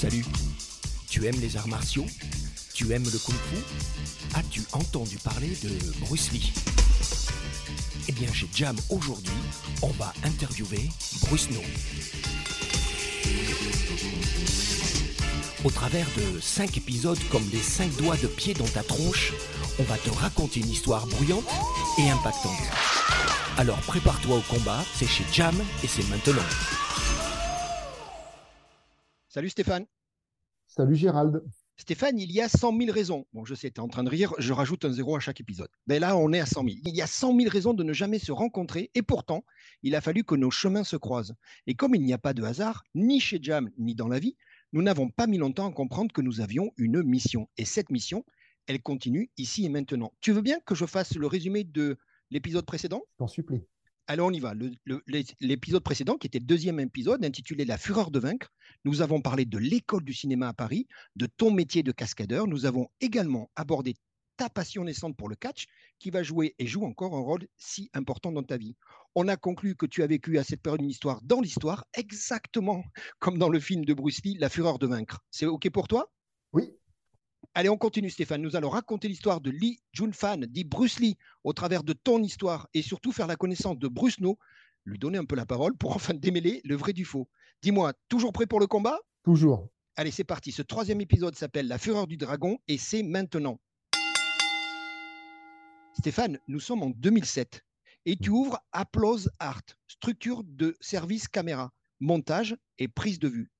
Salut. Tu aimes les arts martiaux? Tu aimes le kung-fu? As-tu entendu parler de Bruce Lee? Eh bien, chez Jam aujourd'hui, on va interviewer Bruce No. Au travers de 5 épisodes comme des 5 doigts de pied dans ta tronche, on va te raconter une histoire bruyante et impactante. Alors prépare-toi au combat, c'est chez Jam et c'est maintenant. Salut Stéphane. Salut Gérald. Stéphane, il y a 100 000 raisons. Bon, je sais, tu es en train de rire, je rajoute un zéro à chaque épisode. Mais là, on est à 100 000. Il y a 100 000 raisons de ne jamais se rencontrer et pourtant, il a fallu que nos chemins se croisent. Et comme il n'y a pas de hasard, ni chez Jam, ni dans la vie, nous n'avons pas mis longtemps à comprendre que nous avions une mission. Et cette mission, elle continue ici et maintenant. Tu veux bien que je fasse le résumé de l'épisode précédent? Je t'en supplie. Alors on y va. L'épisode précédent, qui était le deuxième épisode, intitulé La fureur de vaincre, nous avons parlé de l'école du cinéma à Paris, de ton métier de cascadeur. Nous avons également abordé ta passion naissante pour le catch, qui va jouer et joue encore un rôle si important dans ta vie. On a conclu que tu as vécu à cette période une histoire dans l'histoire, exactement comme dans le film de Bruce Lee, La fureur de vaincre. C'est OK pour toi? Oui, Allez, on continue, Stéphane. Nous allons raconter l'histoire de Lee Junfan, dit Bruce Lee, au travers de ton histoire et surtout faire la connaissance de Bruce No, lui donner un peu la parole pour enfin démêler le vrai du faux. Dis-moi, toujours prêt pour le combat? Toujours. Allez, c'est parti. Ce troisième épisode s'appelle La fureur du dragon et c'est maintenant. Stéphane, nous sommes en 2007 et tu ouvres Applause Art, structure de service caméra, montage et prise de vue.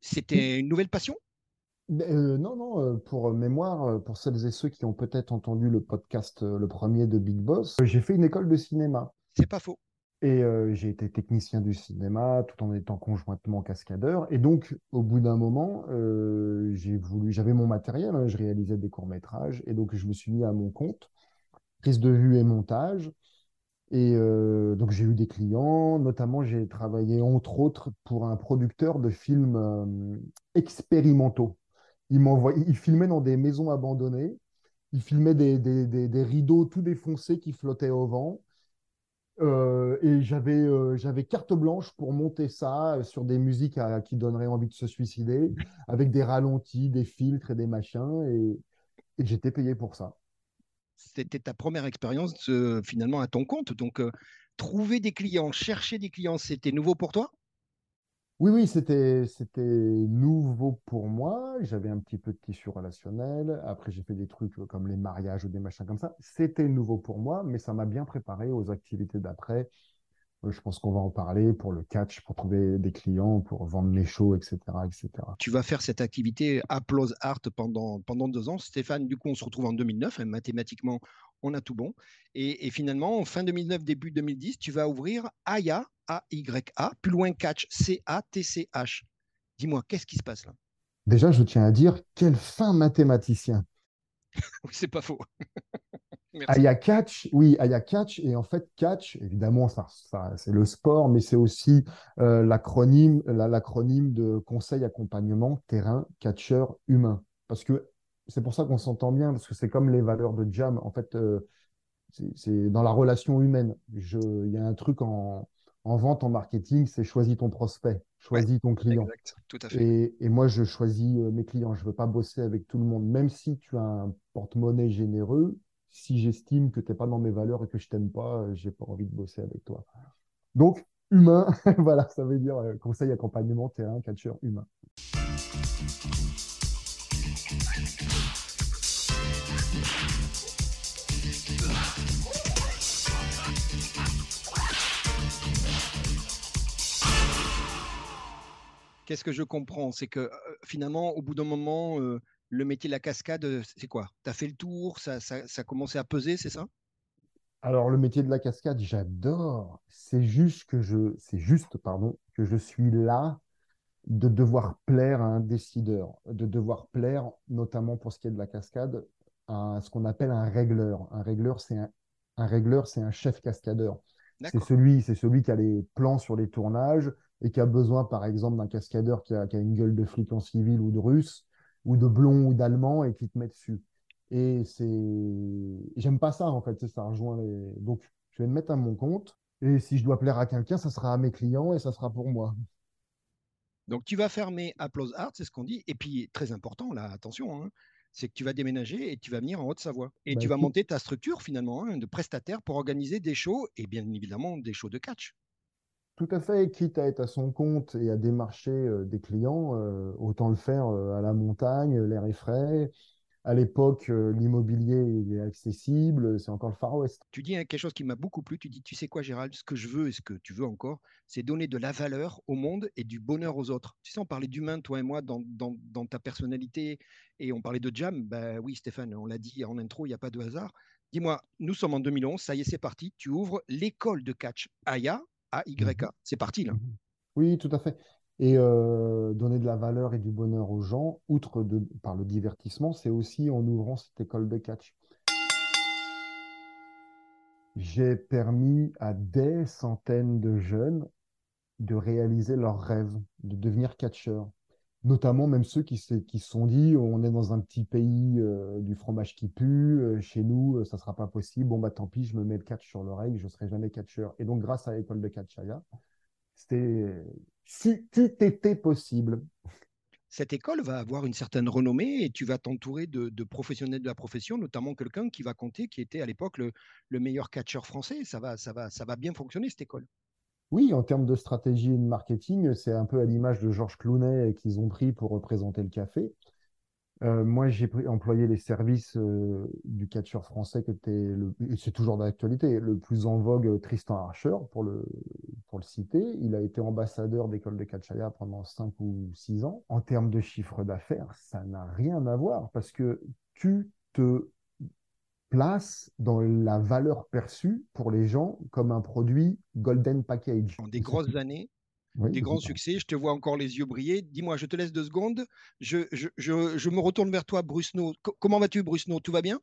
C'était une nouvelle passion? Euh, non, non, euh, pour mémoire, euh, pour celles et ceux qui ont peut-être entendu le podcast, le premier de Big Boss, j'ai fait une école de cinéma. C'est pas faux. Et euh, j'ai été technicien du cinéma tout en étant conjointement cascadeur. Et donc, au bout d'un moment, euh, j'ai voulu, j'avais mon matériel, hein, je réalisais des courts-métrages. Et donc, je me suis mis à mon compte, prise de vue et montage. Et euh, donc, j'ai eu des clients, notamment, j'ai travaillé entre autres pour un producteur de films euh, expérimentaux. Il il filmait dans des maisons abandonnées. Il filmait des, des, des, rideaux tout défoncés qui flottaient au vent. Euh, et j'avais euh, j'avais carte blanche pour monter ça euh, sur des musiques qui donneraient envie de se suicider, avec des ralentis, des filtres et des machins. Et, j'étais payé pour ça. C'était ta première expérience finalement à ton compte. Donc, trouver des clients, chercher des clients, c'était nouveau pour toi? Oui, oui, c'était nouveau pour moi. J'avais un petit peu de tissu relationnel. Après, j'ai fait des trucs comme les mariages ou des machins comme ça. C'était nouveau pour moi, mais ça m'a bien préparé aux activités d'après. Euh, Je pense qu'on va en parler pour le catch, pour trouver des clients, pour vendre les shows, etc., etc. Tu vas faire cette activité Applause Art pendant, pendant deux ans. Stéphane, du coup, on se retrouve en 2009. hein, mathématiquement, on a tout bon. Et, et finalement, en fin 2009, début 2010, tu vas ouvrir Aya, A-Y-A, plus loin Catch, C-A-T-C-H. Dis-moi, qu'est-ce qui se passe là? Déjà, je tiens à dire, quel fin mathématicien. Oui, c'est pas faux. Merci. Ah, il y a catch, oui, ah, il y a catch, et en fait, catch, évidemment, ça, ça, c'est le sport, mais c'est aussi euh, l'acronyme, la- l'acronyme de conseil, accompagnement, terrain, catcheur, humain. Parce que c'est pour ça qu'on s'entend bien, parce que c'est comme les valeurs de Jam. En fait, euh, c'est dans la relation humaine. Je, il y a un truc en, en vente, en marketing, c'est choisis ton prospect, choisis ton client. Exact, tout à fait. Et, et moi, je choisis euh, mes clients. Je ne veux pas bosser avec tout le monde. Même si tu as un porte-monnaie généreux, si j'estime que tu n'es pas dans mes valeurs et que je t'aime pas, euh, j'ai pas envie de bosser avec toi. Donc, humain, voilà, ça veut dire conseil, accompagnement, terrain, catcheur, humain. Qu'est-ce que je comprends? C'est que finalement, au bout d'un moment, le métier de la cascade, c'est quoi? Tu as fait le tour, ça, ça, ça a commencé à peser, c'est ça? Alors, le métier de la cascade, j'adore. C'est juste que je, c'est juste, pardon, que je suis là de devoir plaire à un décideur, de devoir plaire, notamment pour ce qui est de la cascade, à ce qu'on appelle un régleur. Un régleur, c'est un, un régleur, c'est un chef cascadeur. C'est celui, c'est celui qui a les plans sur les tournages et qui a besoin, par exemple, d'un cascadeur qui a, qui a une gueule de flic en civil ou de russe, ou de blond ou d'allemand, et qui te met dessus. Et c'est. J'aime pas ça, en fait. c'est Ça rejoint les. Donc, je vais me mettre à mon compte. Et si je dois plaire à quelqu'un, ça sera à mes clients et ça sera pour moi. Donc tu vas fermer Applause Art, c'est ce qu'on dit. Et puis, très important, là, attention, hein, c'est que tu vas déménager et tu vas venir en Haute-Savoie. Et Bah, tu vas monter ta structure finalement hein, de prestataire pour organiser des shows et bien évidemment des shows de catch. Tout à fait, quitte à être à son compte et à démarcher euh, des clients, euh, autant le faire euh, à la montagne, l'air est frais. À l'époque, l'immobilier il est accessible, c'est encore le Far West. Tu dis hein, quelque chose qui m'a beaucoup plu. Tu dis, tu sais quoi, Gérald, ce que je veux et ce que tu veux encore, c'est donner de la valeur au monde et du bonheur aux autres. Tu sais, on parlait d'humain, toi et moi, dans, dans- dans ta personnalité, et on parlait de jam. Ben oui, Stéphane, on l'a dit en intro, il n'y a pas de hasard. Dis-moi, nous sommes en 2011, ça y est, c'est parti. Tu ouvres l'école de catch AYA, A-Y-A. C'est parti, là. Mhm. Oui, tout à fait. Et euh, donner de la valeur et du bonheur aux gens, outre de, par le divertissement, c'est aussi en ouvrant cette école de catch. J'ai permis à des centaines de jeunes de réaliser leurs rêves, de devenir catcheurs. Notamment même ceux qui se sont dit, on est dans un petit pays euh, du fromage qui pue, euh, chez nous, euh, ça sera pas possible. Bon, bah tant pis, je me mets le catch sur l'oreille, je serai jamais catcheur. Et donc, grâce à l'école de catch Aya, c'était eût été possible. cette école va avoir une certaine renommée et tu vas t'entourer de, professionnels de la profession, notamment quelqu'un qui va compter, qui était à l'époque le, le meilleur catcheur français. Ça va, ça, va, ça va bien fonctionner, cette école. Oui, en termes de stratégie et de marketing, c'est un peu à l'image de Georges Clounet qu'ils ont pris pour représenter le café. Euh, moi, j'ai employé les services euh, du catcheur français qui était, le, et c'est toujours d'actualité, le plus en vogue, euh, Tristan Archer, pour le, pour le citer. Il a été ambassadeur d'école de catchaya pendant 5 ou 6 ans. En termes de chiffre d'affaires, ça n'a rien à voir parce que tu te places dans la valeur perçue pour les gens comme un produit golden package. Des grosses années, Oui, des grands succès. Je te vois encore les yeux briller. Dis-moi, je te laisse deux secondes. Je, je, je, je me retourne vers toi, Bruce-No. Co- comment vas-tu, Bruce-No Tout va bien?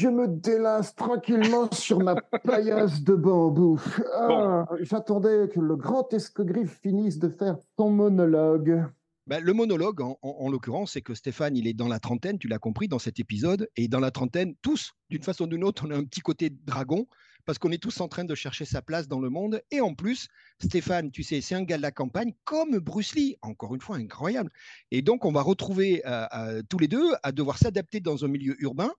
Je me délasse tranquillement sur ma paillasse de bambou. Ah, J'attendais que le grand escogriffe finisse de faire ton monologue. Ben, le monologue, en, en- en l'occurrence, c'est que Stéphane, il est dans la trentaine, tu l'as compris dans cet épisode, et dans la trentaine, tous, d'une façon ou d'une autre, on a un petit côté dragon, parce qu'on est tous en train de chercher sa place dans le monde. Et en plus, Stéphane, tu sais, c'est un gars de la campagne, comme Bruce Lee, encore une fois, incroyable. Et donc, on va retrouver euh, euh, tous les deux à devoir s'adapter dans un milieu urbain,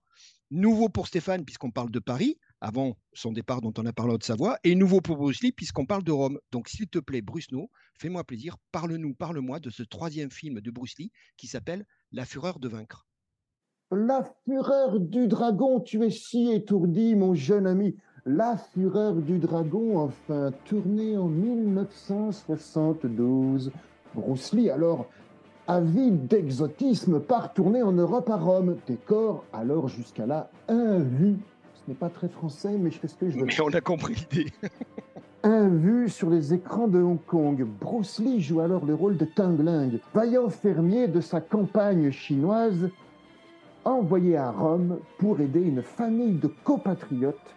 nouveau pour Stéphane, puisqu'on parle de Paris, avant son départ dont on a parlé en Haute-Savoie, et nouveau pour Bruce Lee, puisqu'on parle de Rome. Donc, s'il te plaît, Bruce No, fais-moi plaisir, parle-nous, parle-moi de ce troisième film de Bruce Lee qui s'appelle La fureur de vaincre. La fureur du dragon, tu es si étourdi, mon jeune ami. La fureur du dragon, enfin, tournée en 1972. Bruce Lee, alors, avide d'exotisme, part tourner en Europe à Rome. Décor, alors jusqu'à là, un vu. Ce n'est pas très français, mais je fais ce que je veux. Mais on a compris l'idée. Sur les écrans de Hong Kong. Bruce Lee joue alors le rôle de Tang Ling, vaillant fermier de sa campagne chinoise, envoyé à Rome pour aider une famille de compatriotes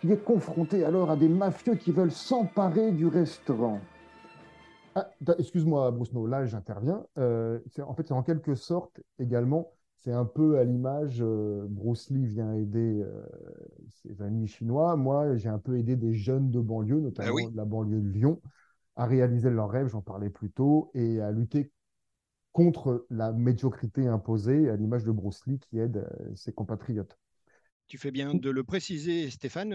qui est confrontée alors à des mafieux qui veulent s'emparer du restaurant. Ah, excuse-moi, Bruce No, là j'interviens. Euh, en fait, c'est en quelque sorte également, c'est un peu à l'image, euh, Bruce Lee vient aider euh, ses amis chinois. Moi, j'ai un peu aidé des jeunes de banlieue, notamment oui. de la banlieue de Lyon, à réaliser leurs rêves, j'en parlais plus tôt, et à lutter contre la médiocrité imposée, à l'image de Bruce Lee qui aide euh, ses compatriotes. Tu fais bien de le préciser, Stéphane.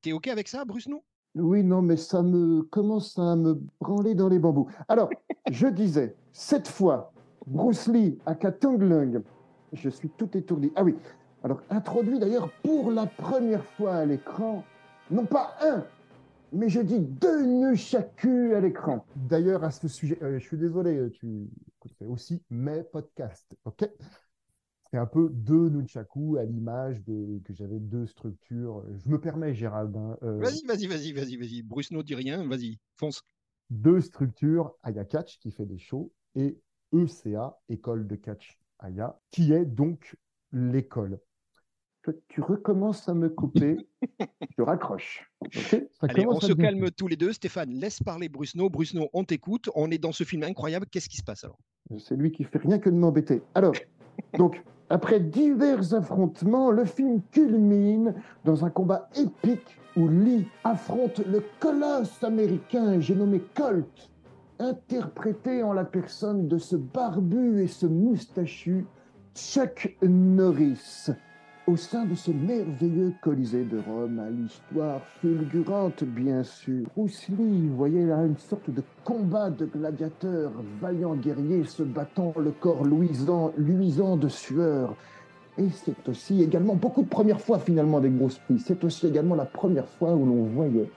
T'es OK avec ça, Bruce No Oui, non, mais ça me commence à me branler dans les bambous. Alors, je disais, cette fois, Bruce Lee à Katong je suis tout étourdi. Ah oui, alors introduit d'ailleurs pour la première fois à l'écran, non pas un, mais je dis deux nunchakus à l'écran. D'ailleurs, à ce sujet, euh, je suis désolé, tu écoutes, c'est aussi mes podcasts, ok? C'est un peu deux nunchakus à l'image de que j'avais deux structures. Je me permets, Gérald, hein, euh, Vas-y, vas-y, vas-y, vas-y, vas-y. Bruce No dit rien, vas-y, fonce. deux structures, Aya Catch qui fait des shows et ECA, École de Catch Aya, qui est donc l'école. Tu recommences à me couper, je raccroche. ok Ça Allez, on se calme tous les deux. Stéphane, laisse parler Bruce No. Bruce No, on t'écoute. On est dans ce film incroyable. Qu'est-ce qui se passe alors? C'est lui qui fait rien que de m'embêter. Alors, donc, après divers affrontements, le film culmine dans un combat épique où Lee affronte le colosse américain, j'ai nommé Colt, interprété en la personne de ce barbu et ce moustachu Chuck Norris au sein de ce merveilleux Colisée de Rome, à l'histoire fulgurante bien sûr. Bruce vous voyez là une sorte de combat de gladiateurs, vaillants guerriers se battant le corps luisant, luisant de sueur. Et c'est aussi également beaucoup de premières fois finalement avec Bruce Lee. C'est aussi également la première fois où l'on voyait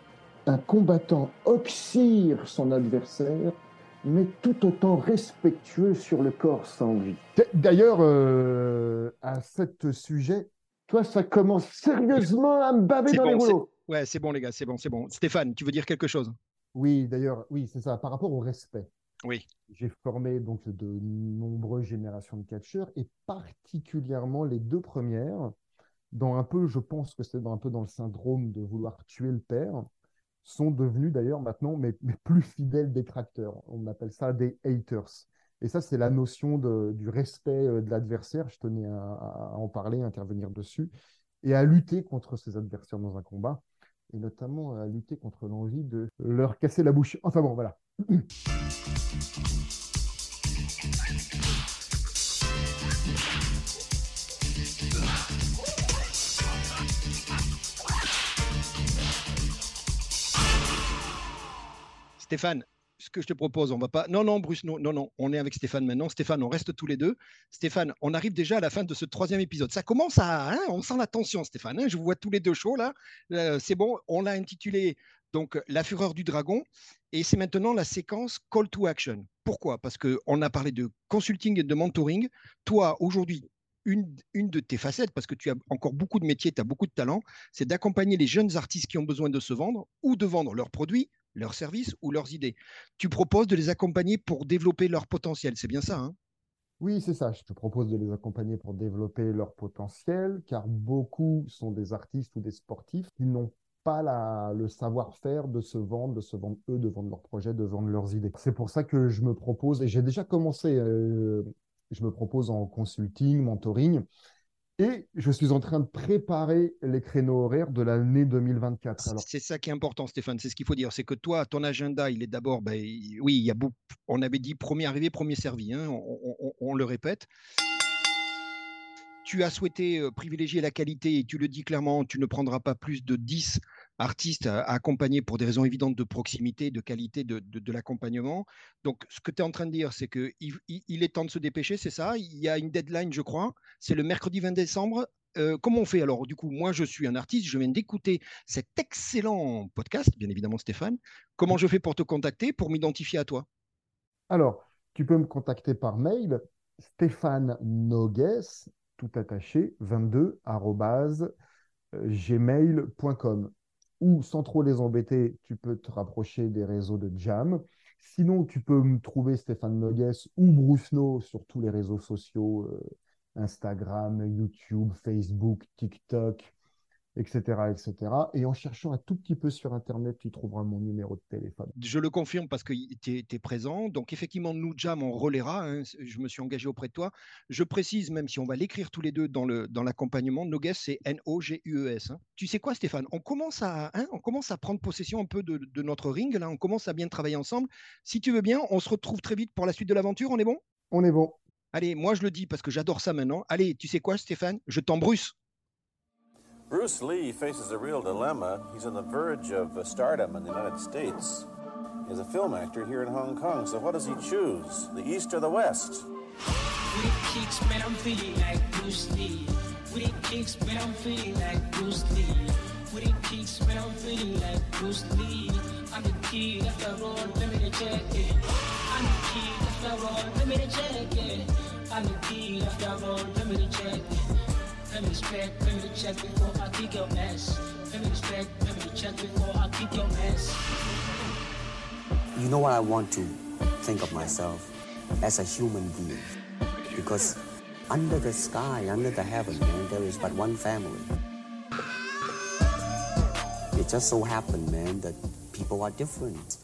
un combattant oxyre son adversaire mais tout autant respectueux sur le corps sans vie. D'ailleurs, euh, à cet sujet, toi, ça commence sérieusement à me baver dans les rouleaux. Ouais, c'est bon, les gars, c'est bon, c'est bon. Stéphane, tu veux dire quelque chose? Oui, d'ailleurs, oui, c'est ça. Par rapport au respect. Oui. J'ai formé donc de nombreuses générations de catcheurs et particulièrement les deux premières, dans un peu, je pense que c'est un peu dans le syndrome de vouloir tuer le père sont devenus d'ailleurs maintenant mes, plus fidèles détracteurs. On appelle ça des haters. Et ça, c'est la notion du respect euh, de l'adversaire. Je tenais à, en parler, à intervenir dessus, et à lutter contre ces adversaires dans un combat, et notamment à lutter contre l'envie de leur casser la bouche. Enfin bon, voilà. Stéphane, ce que je te propose, on va pas. Non, non, Bruce, non, non, on est avec Stéphane maintenant. Stéphane, on reste tous les deux. Stéphane, on arrive déjà à la fin de ce troisième épisode. Ça commence à. Hein, on sent la tension, Stéphane. Hein. je vous vois tous les deux chauds là. Euh, c'est bon, on l'a intitulé donc La fureur du dragon. Et c'est maintenant la séquence Call to Action. Pourquoi? Parce qu'on a parlé de consulting et de mentoring. Toi, aujourd'hui, une, une, de tes facettes, parce que tu as encore beaucoup de métiers, tu as beaucoup de talent, c'est d'accompagner les jeunes artistes qui ont besoin de se vendre ou de vendre leurs produits leurs services ou leurs idées. Tu proposes de les accompagner pour développer leur potentiel, c'est bien ça hein? Oui, c'est ça. Je te propose de les accompagner pour développer leur potentiel, car beaucoup sont des artistes ou des sportifs qui n'ont pas le savoir-faire de se vendre, de se vendre eux, de vendre leurs projets, de vendre leurs idées. C'est pour ça que je me propose, et j'ai déjà commencé, euh, je me propose en consulting, mentoring, et je suis en train de préparer les créneaux horaires de l'année 2024. Alors... C'est ça qui est important, Stéphane. C'est ce qu'il faut dire. C'est que toi, ton agenda, il est d'abord, ben, oui, il y a beaucoup, on avait dit premier arrivé, premier servi. Hein, on, le répète tu as souhaité privilégier la qualité et tu le dis clairement, tu ne prendras pas plus de 10 artistes à, accompagner pour des raisons évidentes de proximité, de qualité de, l'accompagnement. Donc, ce que tu es en train de dire, c'est qu'il il, est temps de se dépêcher, c'est ça? Il y a une deadline, je crois. C'est le mercredi 20 décembre. Comment on fait alors? Du coup, moi, je suis un artiste, je viens d'écouter cet excellent podcast, bien évidemment, Stéphane. Comment je fais pour te contacter, pour m'identifier à toi? Alors, tu peux me contacter par mail, Stéphane Nogues, tout attaché, 22 gmail.com ou sans trop les embêter, tu peux te rapprocher des réseaux de Jam. Sinon, tu peux me trouver Stéphane Nogues ou Bruce No sur tous les réseaux sociaux, euh, Instagram, YouTube, Facebook, TikTok, etc., etc. Et en cherchant un tout petit peu sur Internet, tu trouveras mon numéro de téléphone. Je le confirme parce que tu es, présent. Donc, effectivement, nous, Jam, on relaiera. Hein. Je me suis engagé auprès de toi. Je précise, même si on va l'écrire tous les deux dans l'accompagnement, dans Nogues, c'est N-O-G-U-E-S. Hein. Tu sais quoi, Stéphane? On commence, à, hein, on commence à prendre possession un peu de, de, notre ring. Là, on commence à bien travailler ensemble. Si tu veux bien, on se retrouve très vite pour la suite de l'aventure. On est bon? On est bon. Allez, moi, je le dis parce que j'adore ça maintenant. Allez, tu sais quoi, Stéphane? Je t'embrusse. Bruce Lee faces a real dilemma. He's on the verge of stardom in the United States. He's a film actor here in Hong Kong, so what does he choose? The East or the West? Kicks, man, like Bruce Lee. Kicks, man, like Bruce Lee. Kicks, man, like Bruce Lee. I'm the after all, let me check it. I'm the after all, let me check it. I'm the after all, let me check it. Check before I kick your ass. Check before I kick your ass. You know what I want to think of myself as a human being. Because under the sky, under the heaven, man, there is but one family. It just so happened, man, that people are different.